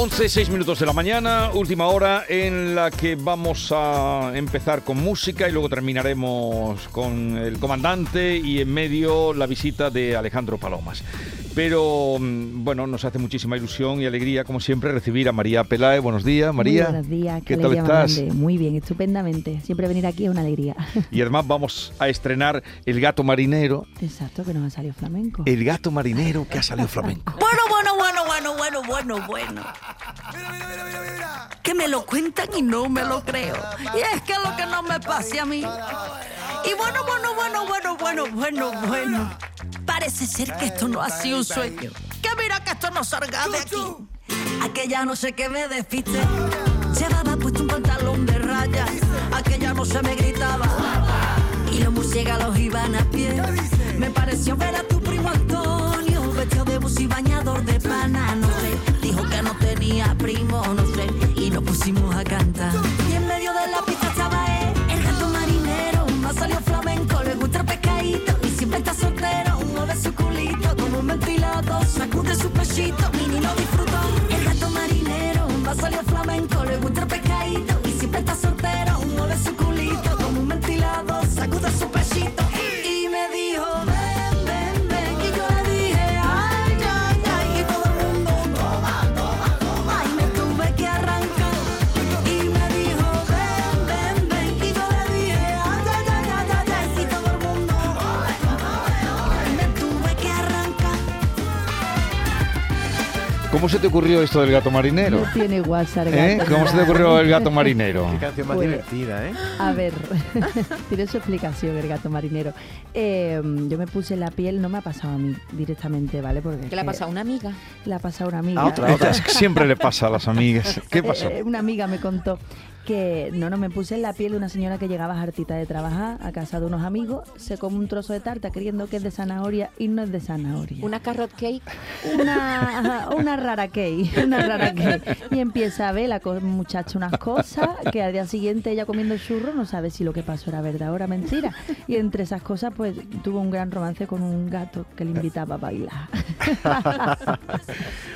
11, 6 minutos de la mañana, última hora en la que vamos a empezar con música y luego terminaremos con el comandante y en medio la visita de Alejandro Palomas. Pero mm, bueno, nos hace muchísima ilusión y alegría, como siempre, recibir a María Peláez. Buenos días, María. Muy buenos días, ¿qué tal estás? Muy bien, estupendamente. Siempre venir aquí es una alegría. Y además vamos a estrenar El Gato Marinero. Exacto, que nos ha salido flamenco. El Gato Marinero que ha salido flamenco. Bueno, bueno, bueno, bueno, bueno, bueno, bueno. Mira, mira, mira, mira, Que me lo cuentan y no me lo creo. Y es que lo que no me pase a mí. Y bueno, bueno, bueno, bueno, bueno, bueno, bueno. Parece ser que esto no ha sido un sueño. Que mira que esto no salga de aquí. Aquella no sé qué me despiste. Llevaba puesto un pantalón de rayas. Aquella no se me gritaba. Y los murciélagos iban a pie. Me pareció ver a tu ¿Cómo se te ocurrió esto del gato marinero? No tiene WhatsApp. ¿Eh? ¿Cómo se te ocurrió el gato marinero? Qué canción más Pues- divertida, ¿eh? A ver, tiene su explicación el gato marinero. Eh, yo me puse la piel, no me ha pasado a mí directamente, ¿vale? Porque ¿Qué le ha pasado a una amiga? Le ha pasado a una amiga. A otra, que siempre le pasa a las amigas. ¿Qué pasó? Eh, una amiga me contó que no, no, me puse en la piel de una señora que llegaba hartita de trabajar a casa de unos amigos, se come un trozo de tarta creyendo que es de zanahoria y no es de zanahoria. ¿Una carrot cake? una, ajá, una rara cake, una rara cake. Y empieza a ver la muchacha unas cosas que al día siguiente ella comiendo churro no sabe si lo que pasó era verdad o era mentira. Y entre esas cosas pues tuvo un gran romance con un gato que le invitaba a bailar.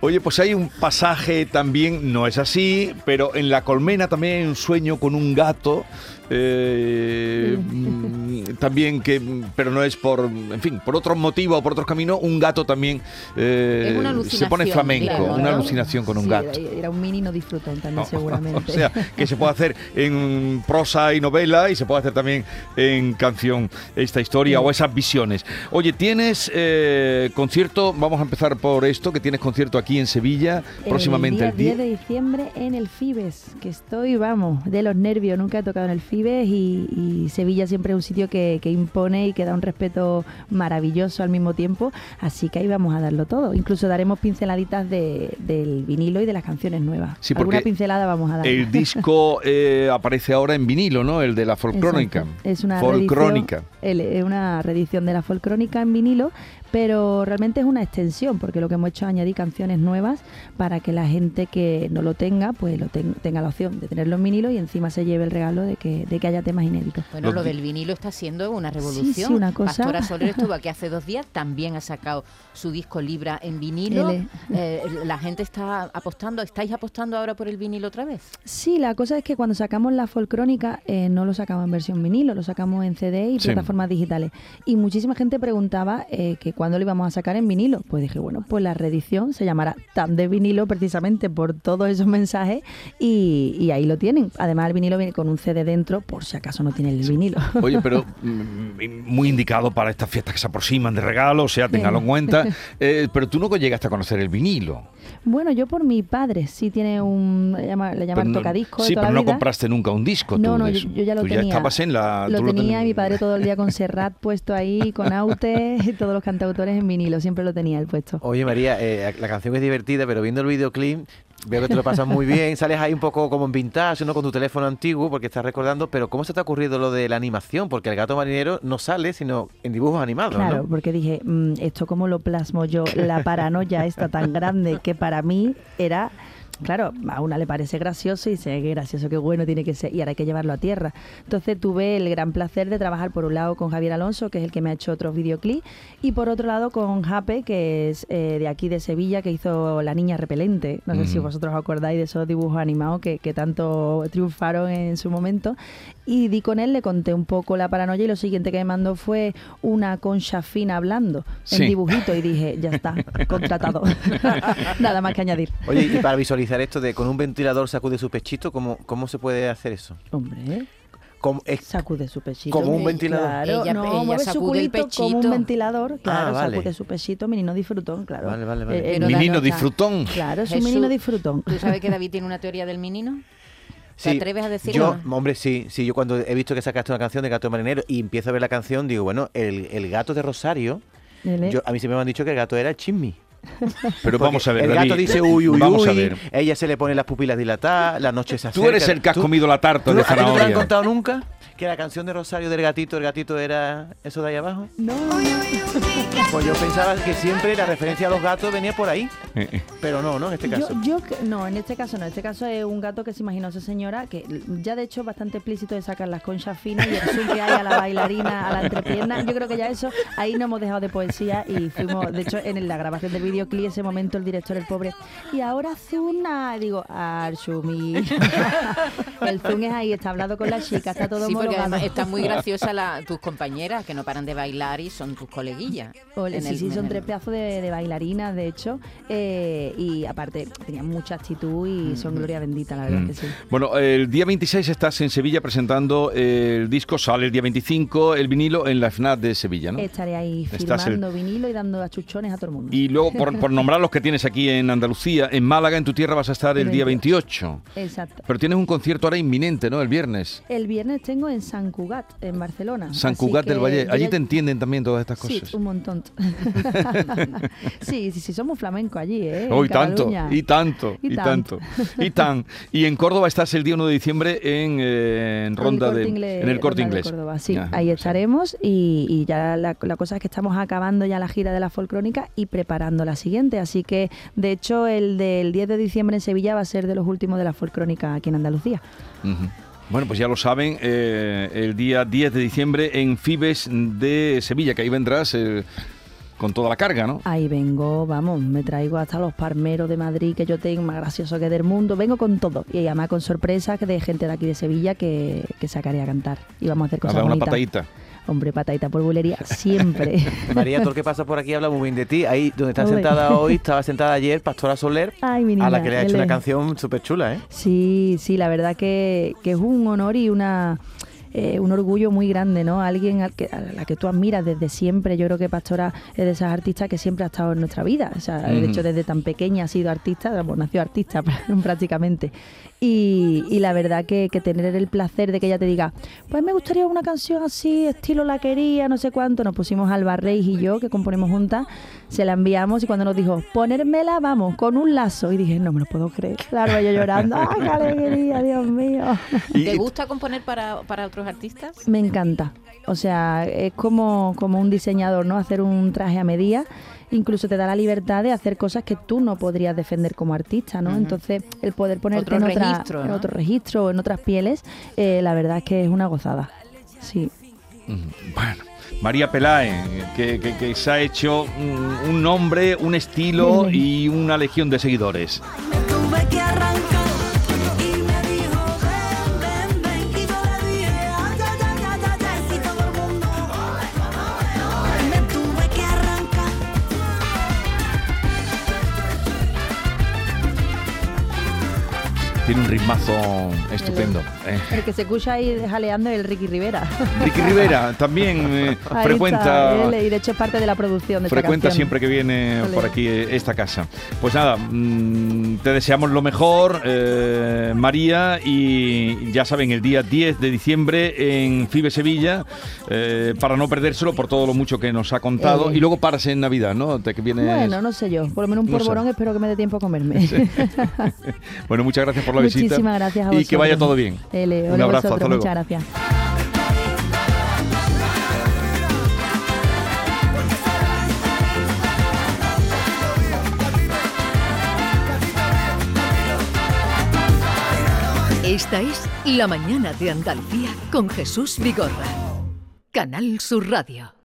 Oye, pues hay un pasaje también, no es así, pero en la colmena también hay un sueño con un gato. eh, mm, también que, pero no es por, en fin, por otro motivo o por otro camino, un gato también eh, se pone flamenco, claro, una ¿no? alucinación con un Sí, gato. Era, un mini no disfrutón también No, seguramente. O sea, que se puede hacer en prosa y novela y se puede hacer también en canción esta historia o esas visiones. Oye, tienes eh, concierto, vamos a empezar por esto, que tienes concierto aquí en Sevilla próximamente el el día 10 día. de diciembre en el Fibes, que estoy, vamos, de los nervios, nunca he tocado en el Fibes y, y Sevilla siempre es un sitio que, que impone y que da un respeto maravilloso al mismo tiempo, así que ahí vamos a darlo todo. Incluso daremos pinceladitas de- del vinilo y de las canciones nuevas. Sí, Alguna porque pincelada vamos a dar. El disco eh, aparece ahora en vinilo, ¿no? El de la Folcrónica. Es una Folcrónica. es una reedición de la folcrónica en vinilo, pero realmente es una extensión, porque lo que hemos hecho es añadir canciones nuevas para que la gente que no lo tenga, pues lo ten- tenga la opción de tenerlo en vinilo y encima se lleve el regalo de que, de que haya temas inéditos. Bueno, Lo del vinilo está siendo una revolución. sí, una cosa- Pastora Soler estuvo aquí hace dos días, también ha sacado su disco Libra en vinilo. Eh, la gente está apostando, ¿estáis apostando ahora por el vinilo otra vez? Sí, la cosa es que cuando sacamos la folcrónica eh, no lo sacamos en versión vinilo, lo sacamos en CD y Sí. plataformas digitales. Y muchísima gente preguntaba eh, que cuándo lo íbamos a sacar en vinilo. Pues dije, bueno, pues la reedición se llamará Tan de vinilo precisamente por todos esos mensajes y, y ahí lo tienen. Además el vinilo viene con un CD dentro por si acaso no tiene el vinilo. Oye, pero mm, muy indicado para estas fiestas que se aproximan de regalo, o sea, téngalo en cuenta. Eh, pero tú no llegaste a conocer el vinilo. bueno, yo por mi padre sí tiene un, le llama- le llaman Pero no- tocadisco de Sí, toda pero la no compraste nunca un disco. No, tú no, yo, yo ya lo Tú tenía. ya estabas en la... Lo tú tenía ten- mi padre todo el día con Serrat puesto ahí, con Aute, y todos los cantautores en vinilo, siempre lo tenía él puesto. Oye, María, eh, la canción es divertida, pero viendo el videoclip Veo que te lo pasas muy bien, sales ahí un poco como en vintage, ¿no? Con tu teléfono antiguo, porque estás recordando, pero ¿cómo se te ha ocurrido lo de la animación? Porque el gato marinero no sale, sino en dibujos animados, Claro, porque dije, mm, esto cómo lo plasmo yo, la paranoia esta tan grande que para mí era... Claro, a una le parece gracioso y dice, qué gracioso, qué bueno tiene que ser, y ahora hay que llevarlo a tierra. Entonces tuve el gran placer de trabajar por un lado con Javier Alonso, que es el que me ha hecho otros videoclips, y por otro lado con Jape, que es eh, de aquí de Sevilla, que hizo La Niña Repelente. No sé si vosotros os acordáis de esos dibujos animados que, que tanto triunfaron en su momento. Y di con él, le conté un poco la paranoia y lo siguiente que me mandó fue una concha fina hablando Sí. en dibujito y dije, ya está, contratado. Nada más que añadir. Oye, y para visualizar esto de con un ventilador sacude su pechito, ¿cómo, cómo se puede hacer eso? Hombre, ¿Cómo- es- sacude su pechito. Como un ventilador. Claro, Ella- no, ella mueve su sacude el culito como pechito. un ventilador. Claro, Ah, vale. sacude su pechito, menino disfrutón, claro. Vale, vale, vale. Eh, eh, Menino disfrutón. Claro, es un menino disfrutón. ¿Tú sabes que David tiene una teoría del menino? ¿Te Sí, atreves a decirlo? Yo, hombre, sí, sí, yo cuando he visto que sacaste una canción de Gato Marinero y empiezo a ver la canción, digo, bueno, el, el gato de Rosario, yo, a mí siempre me han dicho que el gato era el chismi. Pero vamos a ver, El David, gato dice uy, uy, Vamos uy, a ver. ella se le pone las pupilas dilatadas, la noche se Tú acerca. eres el que has ¿Tú- comido la tarta ¿tú- de ¿A ti no te lo han zanahoria. contado nunca? Que la canción de Rosario del gatito, el gatito era eso de ahí abajo. No, Pues yo pensaba que siempre la referencia a los gatos venía por ahí, Eh, eh. pero no, no, en este caso. yo no, en este caso no. En este caso es un gato que se imaginó esa señora, que ya de hecho es bastante explícito de sacar las conchas finas y el zoom que hay a la bailarina, a la entrepierna. Yo creo que ya eso, ahí no hemos dejado de poesía y fuimos, de hecho, en la grabación del videoclip, ese momento el director, el pobre, y ahora Zuna, digo, Arshumi. el zoom es ahí, está hablando con la chica, está todo Sí, porque además están muy graciosas la- tus compañeras que no paran de bailar y son tus coleguillas. Ole, En sí, el- sí, son el- tres pedazos de, de bailarinas, de hecho, eh, y aparte tenían mucha actitud y son gloria bendita, la verdad Mm. que sí. Bueno, el día 26 estás en Sevilla presentando el disco, sale el día 25 el vinilo en la FNAC de Sevilla, ¿no? Estaré ahí Estás el- firmando vinilo y dando achuchones a todo el mundo. Y luego, por, por nombrar los que tienes aquí en Andalucía, en Málaga, en tu tierra, vas a estar el El día 28. 28. Exacto. Pero tienes un concierto ahora inminente, ¿no? El viernes. El viernes tengo en San Cugat, en Barcelona. San Cugat del Valle. Allí ya- te entienden también todas estas Sí, cosas. un montón. sí, sí, sí, somos flamencos allí, ¿eh? Oh, y tanto, y tanto, y, Y tanto, y tan. Y en Córdoba estás el día 1 de diciembre en, eh, en En el Ronda Corte de Inglés, en el Corte Inglés. Córdoba, sí, ahí estaremos y, y ya la, la cosa es que estamos acabando ya la gira de la folcrónica y preparando la siguiente, así que de hecho el del 10 de diciembre en Sevilla va a ser de los últimos de la folcrónica aquí en Andalucía. Bueno, pues ya lo saben, eh, el día 10 de diciembre en Fibes de Sevilla, que ahí vendrás eh, con toda la carga, ¿no? Ahí vengo, vamos, me traigo hasta los parmeros de Madrid que yo tengo, más gracioso que del mundo, vengo con todo y además con sorpresas de gente de aquí de Sevilla que, que sacaré a cantar y vamos a hacer A cosas dar una bonitas. patadita. Hombre, patadita por bulería, siempre. María, todo el que pasa por aquí habla muy bien de ti. Ahí donde estás sentada hoy, estaba sentada ayer Pastora Soler, Ay, a la que le ha hecho una canción súper chula, ¿eh? Sí, sí, la verdad que, que es un honor y una eh, un orgullo muy grande, ¿no? Alguien al que, a la que tú admiras desde siempre. Yo creo que Pastora es de esas artistas que siempre ha estado en nuestra vida. O sea, de hecho, desde tan pequeña ha sido artista, bueno, nació artista prácticamente. Y, y la verdad que, que tener el placer de que ella te diga, pues me gustaría una canción así, estilo la quería, no sé cuánto. Nos pusimos Alba Reis y yo, que componemos juntas, se la enviamos y cuando nos dijo, ponérmela, vamos, con un lazo. Y dije, no me lo puedo creer. Claro, yo llorando, ¡ay, qué alegría, Dios mío! ¿Te gusta componer para, para otros artistas? Me encanta. O sea, es como, como un diseñador, ¿no? Hacer un traje a medida. Incluso te da la libertad de hacer cosas que tú no podrías defender como artista, ¿no? Entonces, el poder ponerte Otro en, otra- registro, en ¿no? otro registro o en otras pieles, eh, la verdad es que es una gozada. Sí. Bueno, María Peláez, que, que- que se ha hecho un nombre, un estilo y una legión de seguidores. Tiene un ritmazo. Estupendo. El que se escucha ahí jaleando es el Ricky Rivera. Ricky Rivera también eh, Ahí frecuenta. está, él, y de hecho es parte de la producción de Frecuenta siempre que viene por aquí eh, esta casa. Pues nada, mm, te deseamos lo mejor, eh, María, y ya saben, el día 10 de diciembre en FIBE Sevilla, eh, para no perdérselo por todo lo mucho que nos ha contado, Eh. y luego paras en Navidad, ¿no? Te que vienes... Bueno, no sé yo. Por lo menos un No porborón sé. espero que me dé tiempo a comerme. Bueno, muchas gracias por la visita. Muchísimas gracias a Y vosotros. que vaya todo bien. Ele, Un abrazo, vosotros, hasta luego. Muchas gracias. Esta es La mañana de Andalucía con Jesús Vigorra. Canal Sur Radio.